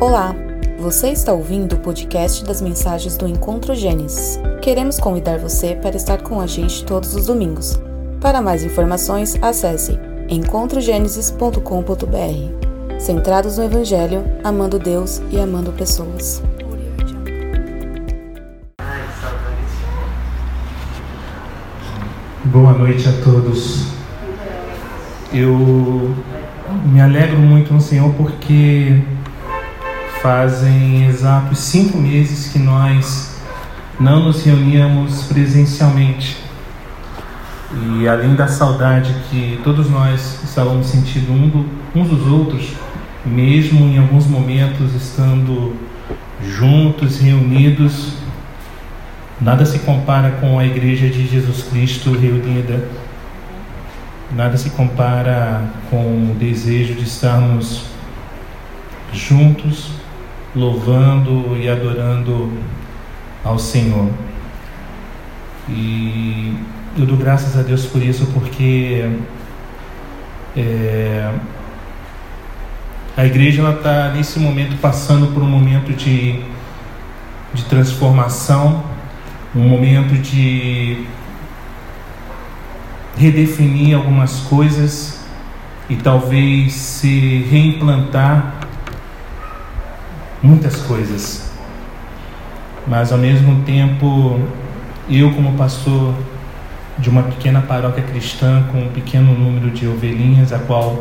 Olá, você está ouvindo o podcast das mensagens do Encontro Gênesis. Queremos convidar você para estar com a gente todos os domingos. Para mais informações, acesse encontrogenesis.com.br. Centrados no Evangelho, amando Deus e amando pessoas. Boa noite a todos. Eu me alegro muito no Senhor porque fazem exatos cinco meses que nós não nos reuníamos presencialmente. E além da saudade que todos nós estávamos sentindo uns dos outros, mesmo em alguns momentos estando juntos, reunidos, nada se compara com a Igreja de Jesus Cristo reunida, nada se compara com o desejo de estarmos juntos louvando e adorando ao Senhor. E eu dou graças a Deus por isso, porque é, a igreja está nesse momento passando por um momento de, de transformação, um momento de redefinir algumas coisas e talvez se reimplantar muitas coisas. Mas ao mesmo tempo, eu como pastor de uma pequena paróquia cristã com um pequeno número de ovelhinhas, a qual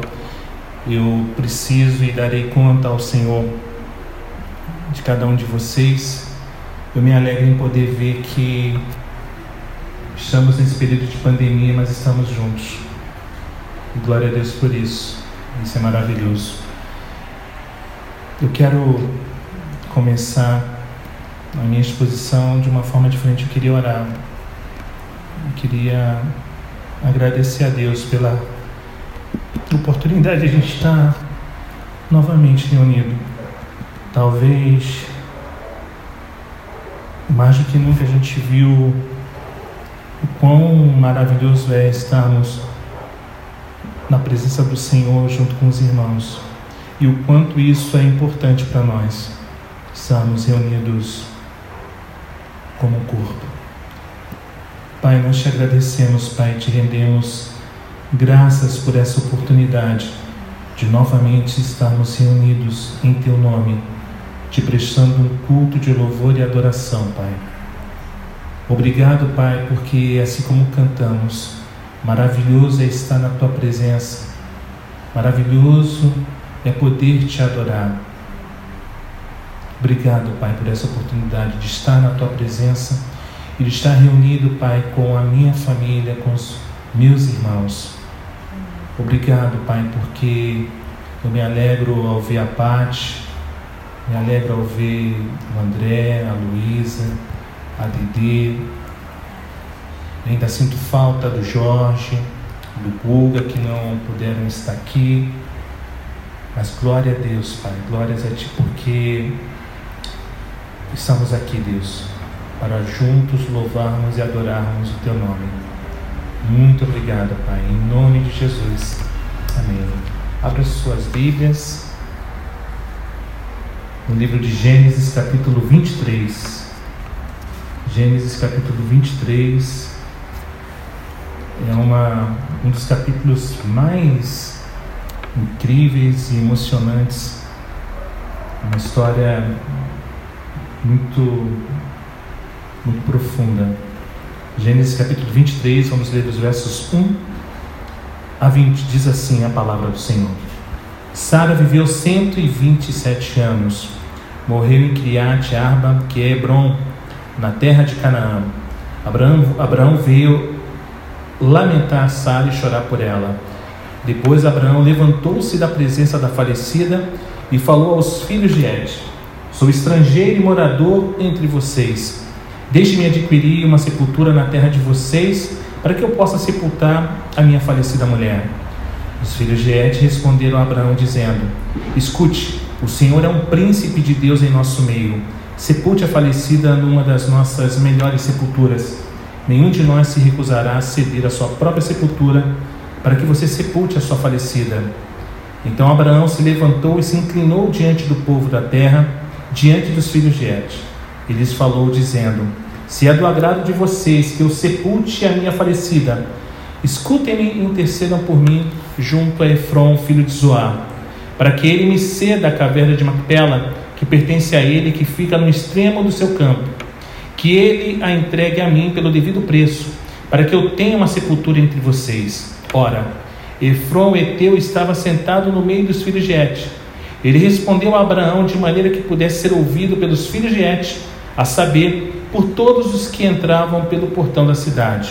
eu preciso e darei conta ao Senhor de cada um de vocês. Eu me alegro em poder ver que estamos nesse período de pandemia, mas estamos juntos. Glória a Deus por isso. Isso é maravilhoso. Eu quero começar a minha exposição de uma forma diferente. Eu queria orar. Eu queria agradecer a Deus pela oportunidade de a gente estar novamente reunido. Talvez mais do que nunca a gente viu o quão maravilhoso é estarmos na presença do Senhor junto com os irmãos e o quanto isso é importante para nós estarmos reunidos como corpo. Pai, nós te agradecemos, Pai, te rendemos graças por essa oportunidade de novamente estarmos reunidos em Teu nome, te prestando um culto de louvor e adoração, Pai. Obrigado, Pai, porque assim como cantamos, maravilhoso é estar na Tua presença, maravilhoso é poder te adorar. Obrigado, Pai, por essa oportunidade de estar na tua presença e de estar reunido, Pai, com a minha família, com os meus irmãos. Obrigado, Pai, porque eu me alegro ao ver a Pati, me alegro ao ver o André, a Luísa, a Dede. Ainda sinto falta do Jorge, do Guga, que não puderam estar aqui. Mas glória a Deus, Pai, glórias a Ti, porque Estamos aqui, Deus, para juntos louvarmos e adorarmos o Teu nome. Muito obrigado, Pai, em nome de Jesus. Amém. Abra suas Bíblias no livro de Gênesis, capítulo 23. Gênesis, capítulo 23 é uma, um dos capítulos mais incríveis e emocionantes. Uma história muito, muito profunda. Gênesis capítulo 23, vamos ler dos versos 1 a 20. Diz assim a palavra do Senhor. Sara viveu 127 anos. Morreu em Criate Arba, que é Hebron, na terra de Canaã. Abraão, Abraão veio lamentar Sara e chorar por ela. Depois Abraão levantou-se da presença da falecida e falou aos filhos de Ed: Sou estrangeiro e morador entre vocês. Deixe-me adquirir uma sepultura na terra de vocês, para que eu possa sepultar a minha falecida mulher. Os filhos de Et responderam a Abraão, dizendo: Escute, o Senhor é um príncipe de Deus em nosso meio. Sepulte a falecida numa das nossas melhores sepulturas. Nenhum de nós se recusará a ceder a sua própria sepultura para que você sepulte a sua falecida. Então Abraão se levantou e se inclinou diante do povo da terra, diante dos filhos de Et. E lhes falou, dizendo: Se é do agrado de vocês que eu sepulte a minha falecida, escutem-me e intercedam por mim junto a Efron, filho de Zoar, para que ele me ceda a caverna de Macpela, que pertence a ele, que fica no extremo do seu campo, que ele a entregue a mim pelo devido preço, para que eu tenha uma sepultura entre vocês. Ora, Efron, Eteu, estava sentado no meio dos filhos de Et. Ele respondeu a Abraão de maneira que pudesse ser ouvido pelos filhos de Et, a saber, por todos os que entravam pelo portão da cidade.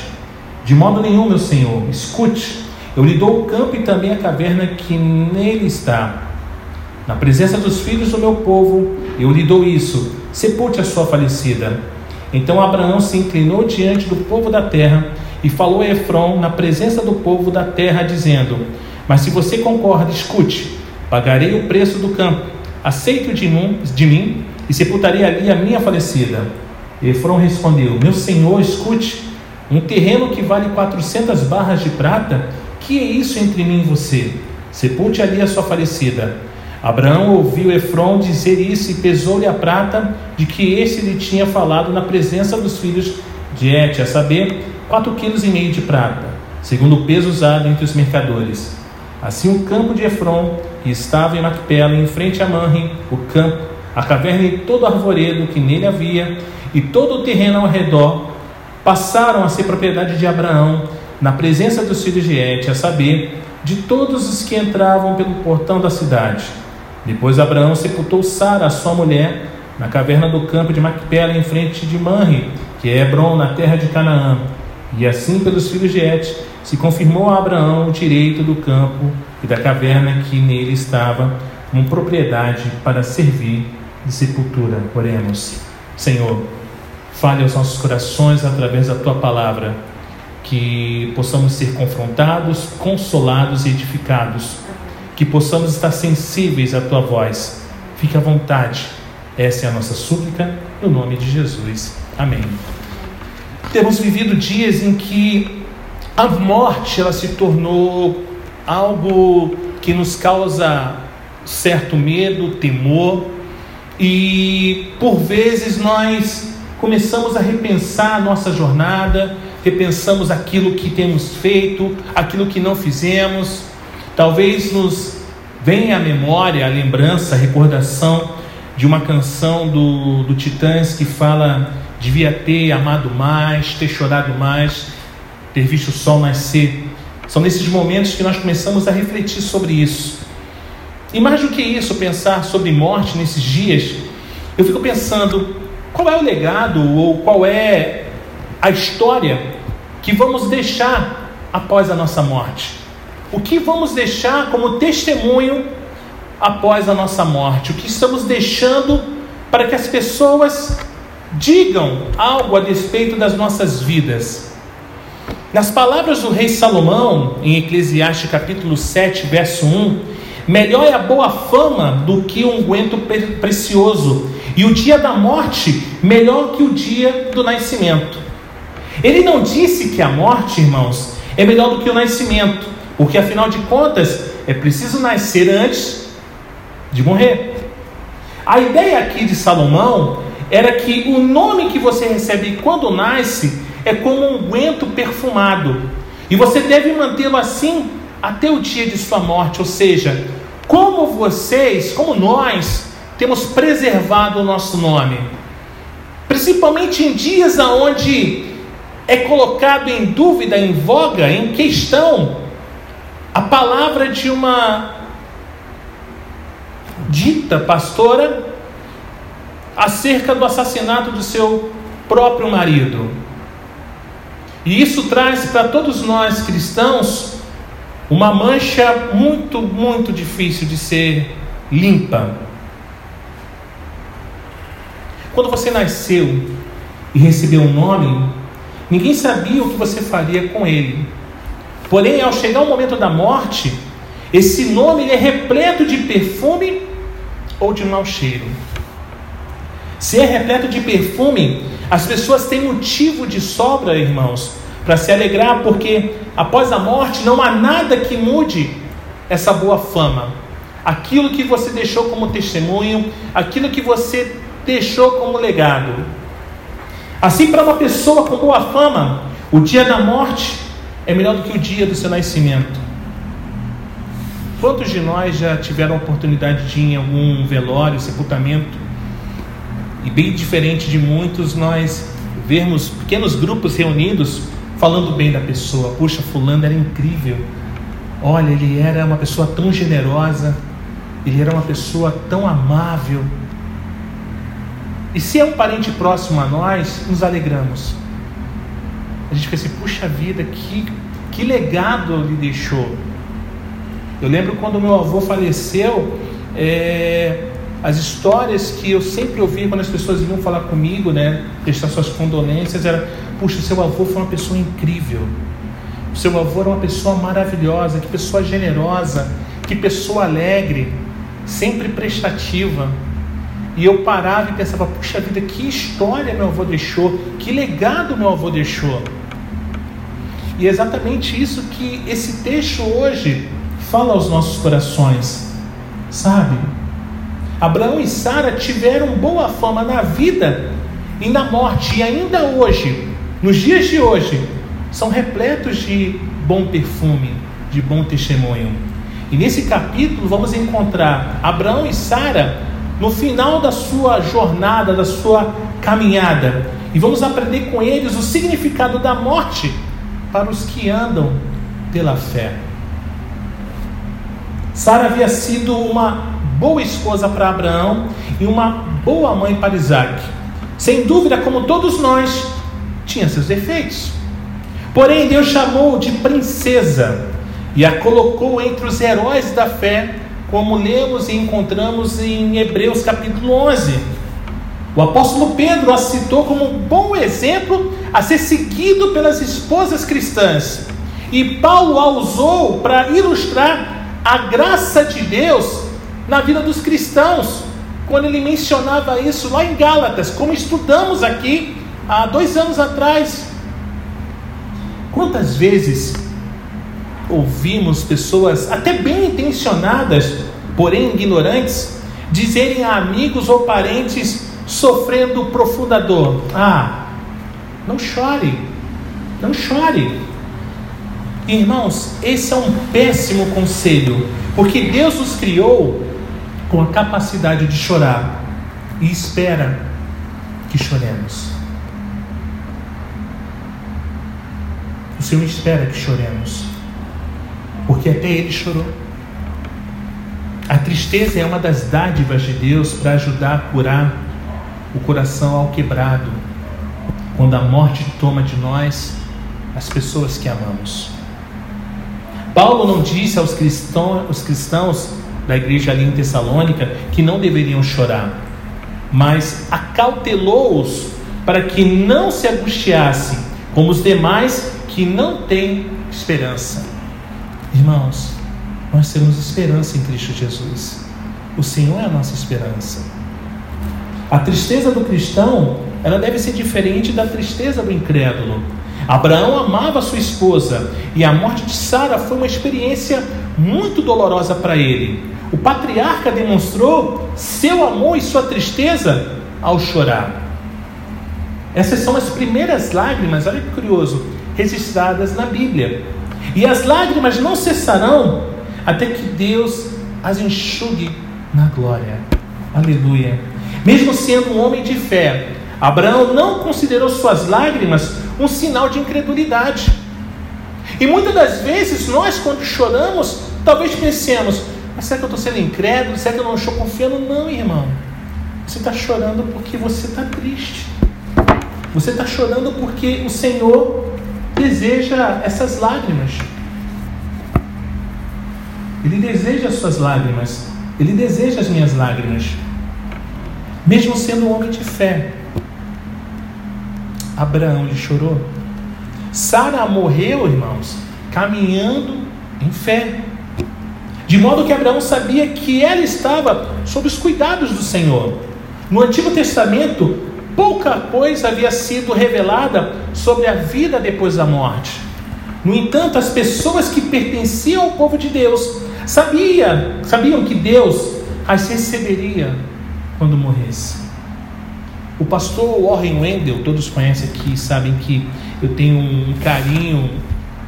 De modo nenhum, meu senhor, escute, eu lhe dou o campo e também a caverna que nele está. Na presença dos filhos do meu povo, eu lhe dou isso, sepulte a sua falecida. Então Abraão se inclinou diante do povo da terra e falou Efron na presença do povo da terra, dizendo: Mas se você concorda, escute, pagarei o preço do campo, aceito de mim, de mim e sepultarei ali a minha falecida. Efron respondeu: Meu senhor, escute, um terreno que vale 400 barras de prata, que é isso entre mim e você? Sepulte ali a sua falecida. Abraão ouviu Efron dizer isso e pesou-lhe a prata de que este lhe tinha falado na presença dos filhos de Et, a saber, quatro quilos e meio de prata, segundo o peso usado entre os mercadores. Assim o campo de Efron, que estava em Macpela, em frente a Manre, o campo, a caverna e todo o arvoredo que nele havia, e todo o terreno ao redor, passaram a ser propriedade de Abraão, na presença dos filhos de Et, a saber, de todos os que entravam pelo portão da cidade. Depois Abraão sepultou Sara, sua mulher, na caverna do campo de Macpela, em frente de Manre, que é Hebron, na terra de Canaã. E assim, pelos filhos de Et, se confirmou a Abraão o direito do campo e da caverna que nele estava, como propriedade para servir de sepultura. Oremos. Senhor, fale aos nossos corações através da tua palavra, que possamos ser confrontados, consolados e edificados, que possamos estar sensíveis à tua voz. Fique à vontade. Essa é a nossa súplica, no nome de Jesus. Amém. Temos vivido dias em que a morte ela se tornou algo que nos causa certo medo, temor, e por vezes nós começamos a repensar a nossa jornada, repensamos aquilo que temos feito, aquilo que não fizemos. Talvez nos venha à memória, a lembrança, a recordação de uma canção do, do Titãs que fala devia ter amado mais, ter chorado mais, ter visto o sol nascer. São nesses momentos que nós começamos a refletir sobre isso. E mais do que isso, pensar sobre morte nesses dias, eu fico pensando qual é o legado ou qual é a história que vamos deixar após a nossa morte. O que vamos deixar como testemunho após a nossa morte? O que estamos deixando para que as pessoas digam algo a respeito das nossas vidas. Nas palavras do rei Salomão, em Eclesiastes capítulo 7, verso 1, melhor é a boa fama do que um unguento precioso, e o dia da morte melhor que o dia do nascimento. Ele não disse que a morte, irmãos, é melhor do que o nascimento, porque afinal de contas é preciso nascer antes de morrer. A ideia aqui de Salomão era que o nome que você recebe quando nasce é como um guento perfumado. E você deve mantê-lo assim até o dia de sua morte. Ou seja, como vocês, como nós, temos preservado o nosso nome. Principalmente em dias onde é colocado em dúvida, em voga, em questão, a palavra de uma dita pastora acerca do assassinato do seu próprio marido. E isso traz para todos nós cristãos uma mancha muito, muito difícil de ser limpa. Quando você nasceu e recebeu um nome, ninguém sabia o que você faria com ele. Porém, ao chegar o momento da morte, esse nome é repleto de perfume ou de mau cheiro. Se é repleto de perfume, as pessoas têm motivo de sobra, irmãos, para se alegrar, porque após a morte não há nada que mude essa boa fama, aquilo que você deixou como testemunho, aquilo que você deixou como legado. Assim, para uma pessoa com boa fama, o dia da morte é melhor do que o dia do seu nascimento. Quantos de nós já tiveram a oportunidade de ir em algum velório, sepultamento? E bem diferente de muitos, nós vermos pequenos grupos reunidos falando bem da pessoa. Puxa, fulano era incrível. Olha, ele era uma pessoa tão generosa, ele era uma pessoa tão amável. E se é um parente próximo a nós, nos alegramos. A gente fica assim, puxa vida, que, que legado ele deixou. Eu lembro quando meu avô faleceu, é, as histórias que eu sempre ouvi quando as pessoas vinham falar comigo, né, prestar suas condolências, era: puxa, seu avô foi uma pessoa incrível. Seu avô era uma pessoa maravilhosa, que pessoa generosa, que pessoa alegre, sempre prestativa. E eu parava e pensava: puxa vida, que história meu avô deixou, que legado meu avô deixou. E é exatamente isso que esse texto hoje fala aos nossos corações, sabe? Abraão e Sara tiveram boa fama na vida e na morte, e ainda hoje, nos dias de hoje, são repletos de bom perfume, de bom testemunho. E nesse capítulo vamos encontrar Abraão e Sara no final da sua jornada, da sua caminhada, e vamos aprender com eles o significado da morte para os que andam pela fé. Sara havia sido uma boa esposa para Abraão e uma boa mãe para Isaac. Sem dúvida, como todos nós, tinha seus defeitos. Porém, Deus chamou de princesa e a colocou entre os heróis da fé, como lemos e encontramos em Hebreus capítulo 11. O apóstolo Pedro a citou como um bom exemplo a ser seguido pelas esposas cristãs. E Paulo a usou para ilustrar a graça de Deus na vida dos cristãos, quando ele mencionava isso lá em Gálatas, como estudamos aqui há dois anos atrás. Quantas vezes ouvimos pessoas, até bem intencionadas, porém ignorantes, dizerem a amigos ou parentes sofrendo profunda dor: Ah, não chore, não chore. Irmãos, esse é um péssimo conselho, porque Deus nos criou com a capacidade de chorar e espera que choremos. O Senhor espera que choremos, porque até Ele chorou. A tristeza é uma das dádivas de Deus para ajudar a curar o coração ao quebrado, quando a morte toma de nós as pessoas que amamos. Paulo não disse aos cristãos, da igreja ali em Tessalônica que não deveriam chorar, mas acautelou-os para que não se angustiassem, como os demais que não têm esperança. Irmãos, nós temos esperança em Cristo Jesus. O Senhor é a nossa esperança. A tristeza do cristão, ela deve ser diferente da tristeza do incrédulo. Abraão amava sua esposa e a morte de Sara foi uma experiência muito dolorosa para ele. O patriarca demonstrou seu amor e sua tristeza ao chorar. Essas são as primeiras lágrimas, olha que curioso, registradas na Bíblia. E as lágrimas não cessarão até que Deus as enxugue na glória. Aleluia. Mesmo sendo um homem de fé, Abraão não considerou suas lágrimas um sinal de incredulidade. E muitas das vezes nós, quando choramos, talvez pensemos: mas será que eu estou sendo incrédulo? Será que eu não estou confiando? Não, irmão. Você está chorando porque você está triste. Você está chorando porque o Senhor deseja essas lágrimas. Ele deseja as suas lágrimas. Ele deseja as minhas lágrimas. Mesmo sendo um homem de fé. Abraão lhe chorou. Sara morreu, irmãos, caminhando em fé. De modo que Abraão sabia que ela estava sob os cuidados do Senhor. No Antigo Testamento, pouca coisa havia sido revelada sobre a vida depois da morte. No entanto, as pessoas que pertenciam ao povo de Deus sabia, sabiam que Deus as receberia quando morresse. O pastor Warren Wendell, todos conhecem aqui, sabem que eu tenho um carinho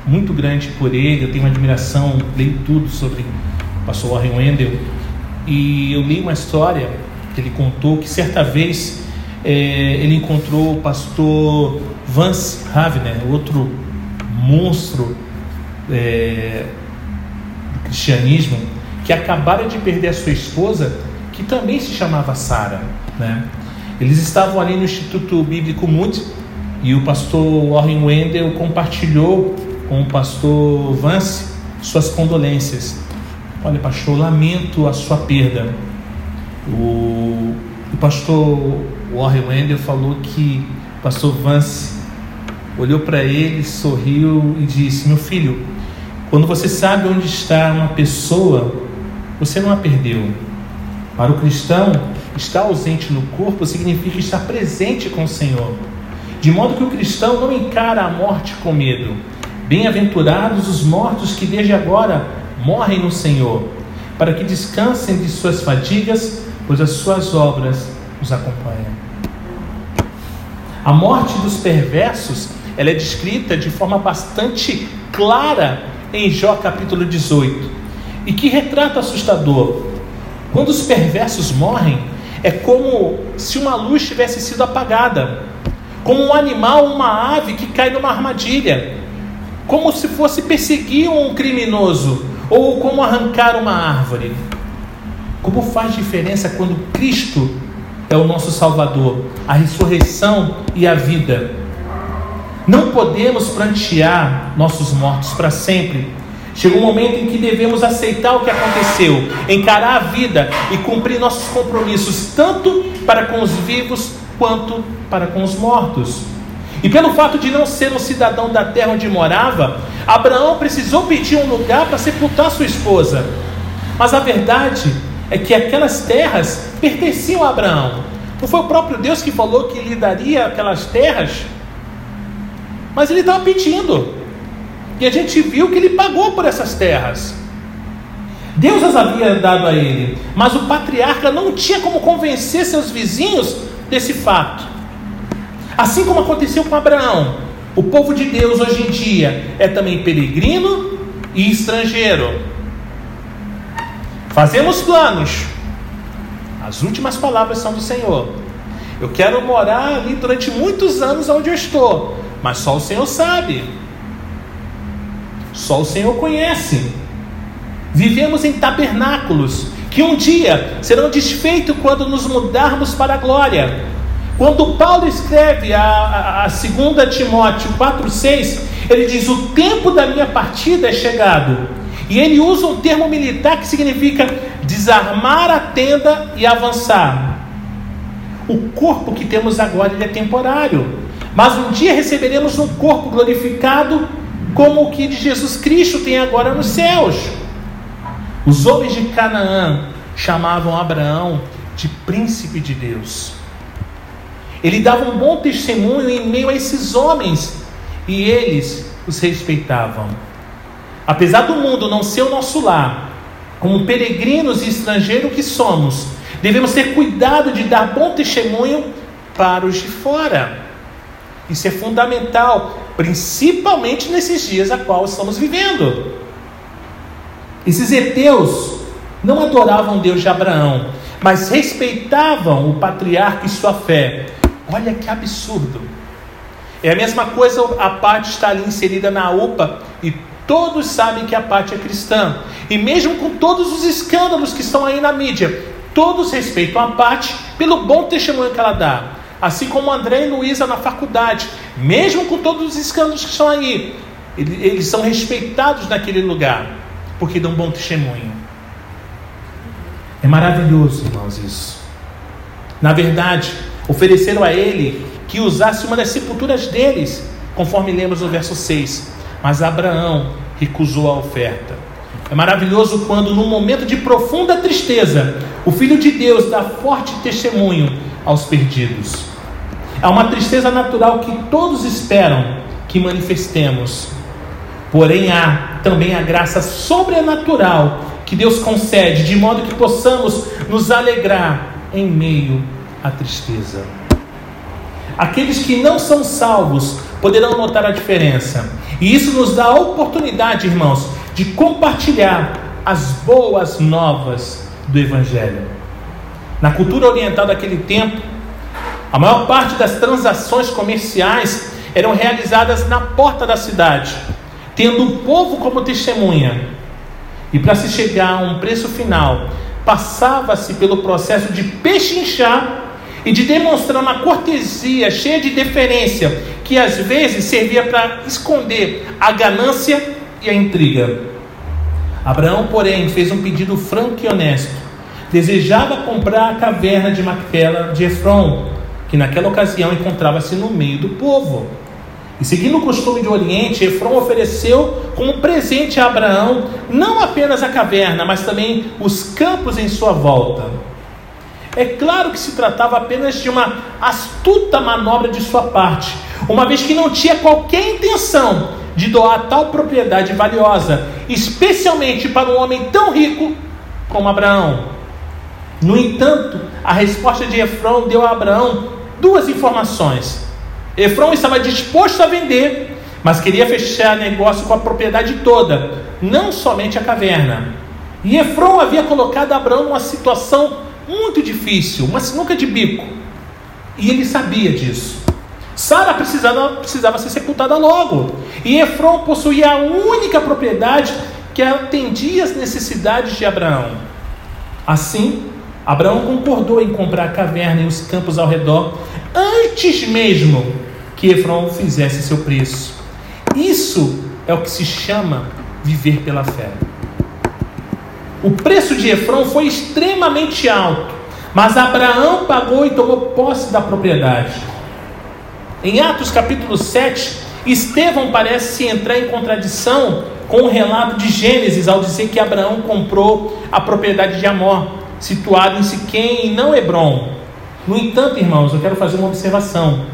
muito grande por ele, eu tenho uma admiração, leio tudo sobre pastor Warren Wendell. E eu li uma história que ele contou que certa vez é, ele encontrou o pastor Vance Havner, outro monstro é, do cristianismo, que acabara de perder a sua esposa, que também se chamava Sara. Né? Eles estavam ali no Instituto Bíblico Moody e o pastor Warren Wendell compartilhou com o pastor Vance suas condolências. Olha, pastor, lamento a sua perda. O, o pastor Warren Wendell falou que o pastor Vance olhou para ele, sorriu e disse: Meu filho, quando você sabe onde está uma pessoa, você não a perdeu. Para o cristão, estar ausente no corpo significa estar presente com o Senhor. De modo que o cristão não encara a morte com medo. Bem-aventurados os mortos que desde agora morrem no Senhor, para que descansem de suas fadigas, pois as suas obras os acompanham. A morte dos perversos ela é descrita de forma bastante clara em Jó capítulo 18. E que retrato assustador! Quando os perversos morrem, é como se uma luz tivesse sido apagada, como um animal, uma ave que cai numa armadilha, como se fosse perseguir um criminoso ou como arrancar uma árvore. Como faz diferença quando Cristo é o nosso Salvador, a ressurreição e a vida. Não podemos prantear nossos mortos para sempre. Chega um momento em que devemos aceitar o que aconteceu, encarar a vida e cumprir nossos compromissos, tanto para com os vivos quanto para com os mortos. E pelo fato de não ser um cidadão da terra onde morava, Abraão precisou pedir um lugar para sepultar sua esposa. Mas a verdade é que aquelas terras pertenciam a Abraão. Não foi o próprio Deus que falou que lhe daria aquelas terras? Mas ele estava pedindo. E a gente viu que ele pagou por essas terras. Deus as havia dado a ele, mas o patriarca não tinha como convencer seus vizinhos desse fato. Assim como aconteceu com Abraão, o povo de Deus hoje em dia é também peregrino e estrangeiro. Fazemos planos. As últimas palavras são do Senhor. Eu quero morar ali durante muitos anos onde eu estou. Mas só o Senhor sabe. Só o Senhor conhece. Vivemos em tabernáculos que um dia serão desfeitos quando nos mudarmos para a glória. Quando Paulo escreve a, a, a 2 Timóteo 4,6, ele diz: O tempo da minha partida é chegado. E ele usa um termo militar que significa desarmar a tenda e avançar. O corpo que temos agora é temporário. Mas um dia receberemos um corpo glorificado, como o que de Jesus Cristo tem agora nos céus. Os homens de Canaã chamavam Abraão de príncipe de Deus. Ele dava um bom testemunho em meio a esses homens e eles os respeitavam. Apesar do mundo não ser o nosso lar, como peregrinos e estrangeiros que somos, devemos ter cuidado de dar bom testemunho para os de fora. Isso é fundamental, principalmente nesses dias a qual estamos vivendo. Esses heteus não adoravam Deus de Abraão, mas respeitavam o patriarca e sua fé. Olha que absurdo. É a mesma coisa, a parte está ali inserida na UPA e todos sabem que a parte é cristã. E mesmo com todos os escândalos que estão aí na mídia, todos respeitam a parte pelo bom testemunho que ela dá. Assim como André e Luísa na faculdade, mesmo com todos os escândalos que estão aí, eles são respeitados naquele lugar, porque dão bom testemunho. É maravilhoso, irmãos, isso. Na verdade, ofereceram a ele que usasse uma das sepulturas deles, conforme lemos no verso 6. Mas Abraão recusou a oferta. É maravilhoso quando, num momento de profunda tristeza, o Filho de Deus dá forte testemunho aos perdidos. É uma tristeza natural que todos esperam que manifestemos. Porém, há também a graça sobrenatural que Deus concede, de modo que possamos nos alegrar em meio à tristeza. Aqueles que não são salvos poderão notar a diferença. E isso nos dá a oportunidade, irmãos, de compartilhar as boas novas do Evangelho. Na cultura oriental daquele tempo, a maior parte das transações comerciais eram realizadas na porta da cidade, tendo o povo como testemunha. E para se chegar a um preço final, passava-se pelo processo de pechinchar e de demonstrar uma cortesia cheia de deferência, que às vezes servia para esconder a ganância e a intriga. Abraão, porém, fez um pedido franco e honesto. Desejava comprar a caverna de Macpela de Efron, que naquela ocasião encontrava-se no meio do povo. E seguindo o costume do Oriente, Efron ofereceu como presente a Abraão não apenas a caverna, mas também os campos em sua volta. É claro que se tratava apenas de uma astuta manobra de sua parte, uma vez que não tinha qualquer intenção de doar tal propriedade valiosa, especialmente para um homem tão rico como Abraão. No entanto, a resposta de Efron deu a Abraão duas informações. Efron estava disposto a vender, mas queria fechar negócio com a propriedade toda, não somente a caverna. E Efron havia colocado Abraão numa situação muito difícil, uma sinuca de bico. E ele sabia disso. Sara precisava, precisava ser sepultada logo. E Efron possuía a única propriedade que atendia às necessidades de Abraão. Assim, Abraão concordou em comprar a caverna e os campos ao redor, antes mesmo que Efron fizesse seu preço. Isso é o que se chama viver pela fé. O preço de Efron foi extremamente alto, mas Abraão pagou e tomou posse da propriedade. Em Atos capítulo 7, Estevão parece entrar em contradição com o relato de Gênesis ao dizer que Abraão comprou a propriedade de Amor, situada em Siquém e não Hebron. No entanto, irmãos, eu quero fazer uma observação.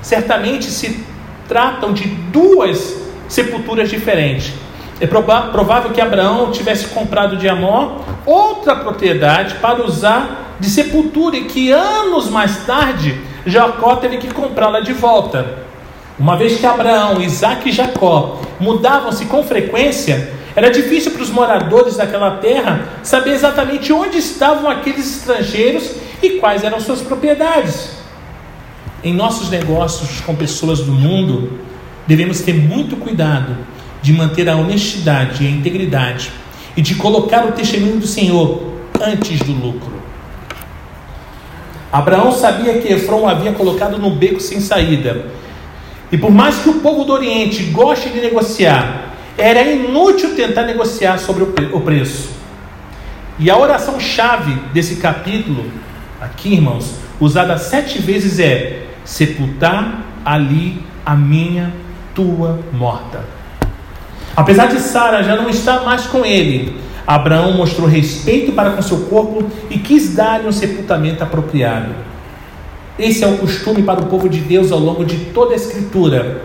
Certamente se tratam de duas sepulturas diferentes. É provável que Abraão tivesse comprado de Amor outra propriedade para usar de sepultura e que anos mais tarde Jacó teve que comprá-la de volta. Uma vez que Abraão, Isaac e Jacó mudavam-se com frequência, era difícil para os moradores daquela terra saber exatamente onde estavam aqueles estrangeiros e quais eram suas propriedades. Em nossos negócios com pessoas do mundo, devemos ter muito cuidado de manter a honestidade e a integridade e de colocar o testemunho do Senhor antes do lucro. Abraão sabia que Efron havia colocado no beco sem saída. E por mais que o povo do Oriente goste de negociar, era inútil tentar negociar sobre o preço. E a oração-chave desse capítulo, aqui irmãos, usada sete vezes é: sepultar ali a minha, tua morta. Apesar de Sara já não estar mais com ele, Abraão mostrou respeito para com seu corpo e quis dar-lhe um sepultamento apropriado. Esse é o costume para o povo de Deus ao longo de toda a Escritura.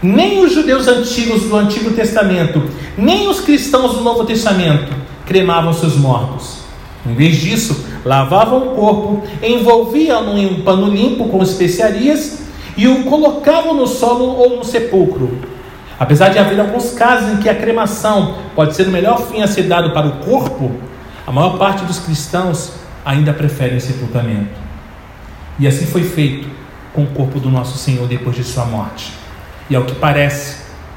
Nem os judeus antigos do Antigo Testamento, nem os cristãos do Novo Testamento cremavam seus mortos. Em vez disso, lavavam o corpo, envolviam-no em um pano limpo com especiarias e o colocavam no solo ou no sepulcro. Apesar de haver alguns casos em que a cremação pode ser o melhor fim a ser dado para o corpo, a maior parte dos cristãos ainda preferem o sepultamento. E assim foi feito com o corpo do nosso Senhor depois de sua morte. E ao que parece,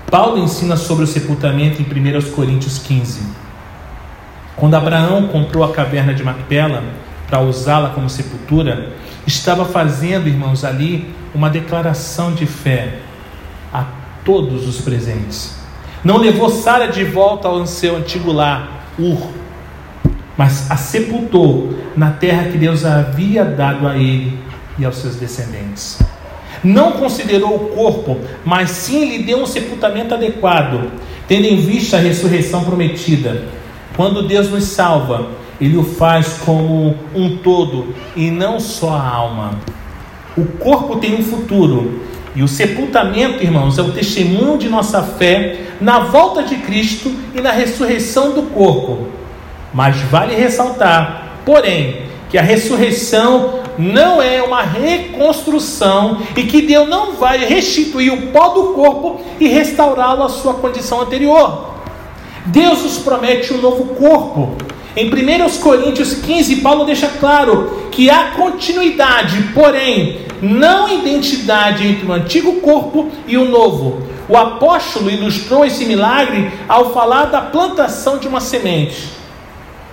Paulo ensina sobre o sepultamento em 1 Coríntios 15. Quando Abraão comprou a caverna de Macpela para usá-la como sepultura, estava fazendo, irmãos, ali uma declaração de fé todos os presentes. Não levou Sara de volta ao seu antigo lar, Ur, mas a sepultou na terra que Deus havia dado a ele e aos seus descendentes. Não considerou o corpo, mas sim lhe deu um sepultamento adequado, tendo em vista a ressurreição prometida. Quando Deus nos salva, Ele o faz como um todo e não só a alma. O corpo tem um futuro, e o sepultamento, irmãos, é o testemunho de nossa fé na volta de Cristo e na ressurreição do corpo. Mas vale ressaltar, porém, que a ressurreição não é uma reconstrução e que Deus não vai restituir o pó do corpo e restaurá-lo à sua condição anterior. Deus nos promete um novo corpo. Em 1 Coríntios 15, Paulo deixa claro que há continuidade, porém, não identidade entre o antigo corpo e o novo. O apóstolo ilustrou esse milagre ao falar da plantação de uma semente.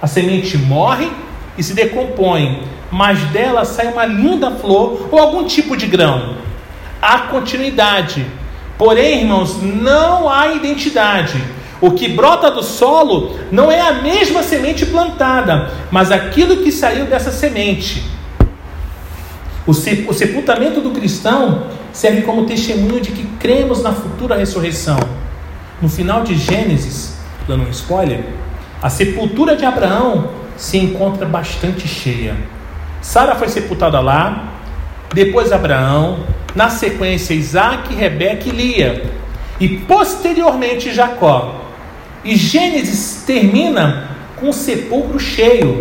A semente morre e se decompõe, mas dela sai uma linda flor ou algum tipo de grão. Há continuidade, porém, irmãos, não há identidade. O que brota do solo não é a mesma semente plantada, mas aquilo que saiu dessa semente. O sepultamento do cristão serve como testemunho de que cremos na futura ressurreição. No final de Gênesis, dando um spoiler, a sepultura de Abraão se encontra bastante cheia. Sara foi sepultada lá, depois Abraão, na sequência Isaac, Rebeca e Lia, e posteriormente Jacó. E Gênesis termina com o sepulcro cheio,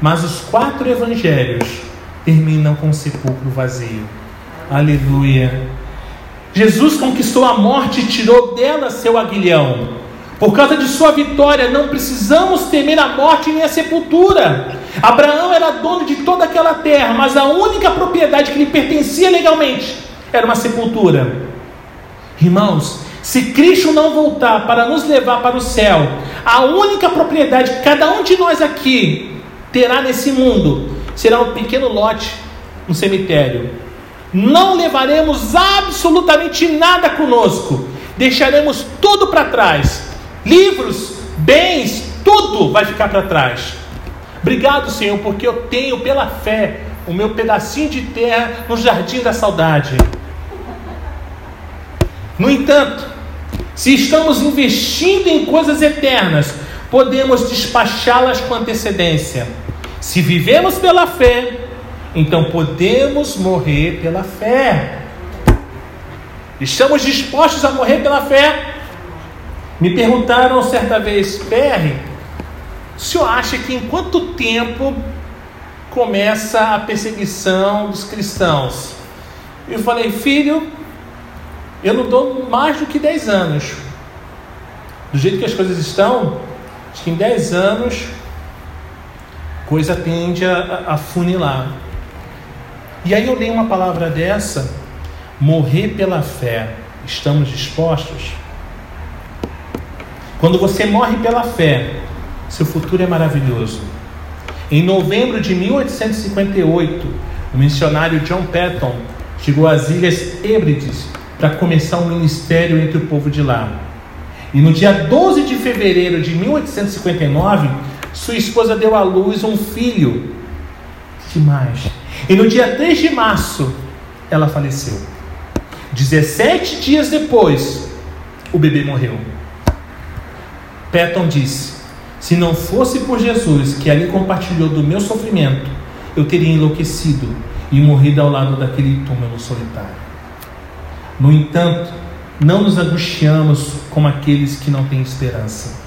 mas os quatro evangelhos terminam com o sepulcro vazio. Aleluia. Jesus conquistou a morte e tirou dela seu aguilhão. Por causa de sua vitória, não precisamos temer a morte nem a sepultura. Abraão era dono de toda aquela terra, mas a única propriedade que lhe pertencia legalmente era uma sepultura. Irmãos, se Cristo não voltar para nos levar para o céu, a única propriedade que cada um de nós aqui terá nesse mundo será um pequeno lote no cemitério. Não levaremos absolutamente nada conosco, deixaremos tudo para trás. Livros, bens, tudo vai ficar para trás. Obrigado, Senhor, porque eu tenho pela fé o meu pedacinho de terra no jardim da saudade. No entanto, se estamos investindo em coisas eternas, podemos despachá-las com antecedência. Se vivemos pela fé, então podemos morrer pela fé. Estamos dispostos a morrer pela fé? Me perguntaram certa vez, Perry, o senhor acha que em quanto tempo começa a perseguição dos cristãos? Eu falei, filho, eu não dou mais do que 10 anos. Do jeito que as coisas estão, acho que em 10 anos, coisa tende a, a funilar. E aí eu leio uma palavra dessa, morrer pela fé, estamos dispostos? Quando você morre pela fé, seu futuro é maravilhoso. Em novembro de 1858, o missionário John Patton chegou às Ilhas Hébrides para começar um ministério entre o povo de lá. E no dia 12 de fevereiro de 1859, sua esposa deu à luz um filho. Demais. E no dia 3 de março, ela faleceu. 17 dias depois, o bebê morreu. Patton disse: Se não fosse por Jesus que ali compartilhou do meu sofrimento, eu teria enlouquecido e morrido ao lado daquele túmulo solitário. No entanto, não nos angustiamos como aqueles que não têm esperança.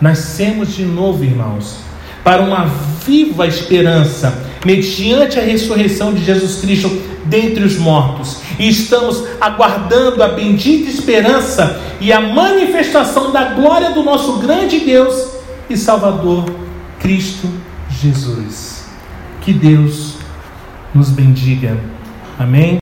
Nascemos de novo, irmãos, para uma viva esperança, mediante a ressurreição de Jesus Cristo dentre os mortos. E estamos aguardando a bendita esperança e a manifestação da glória do nosso grande Deus e Salvador, Cristo Jesus. Que Deus nos bendiga. Amém.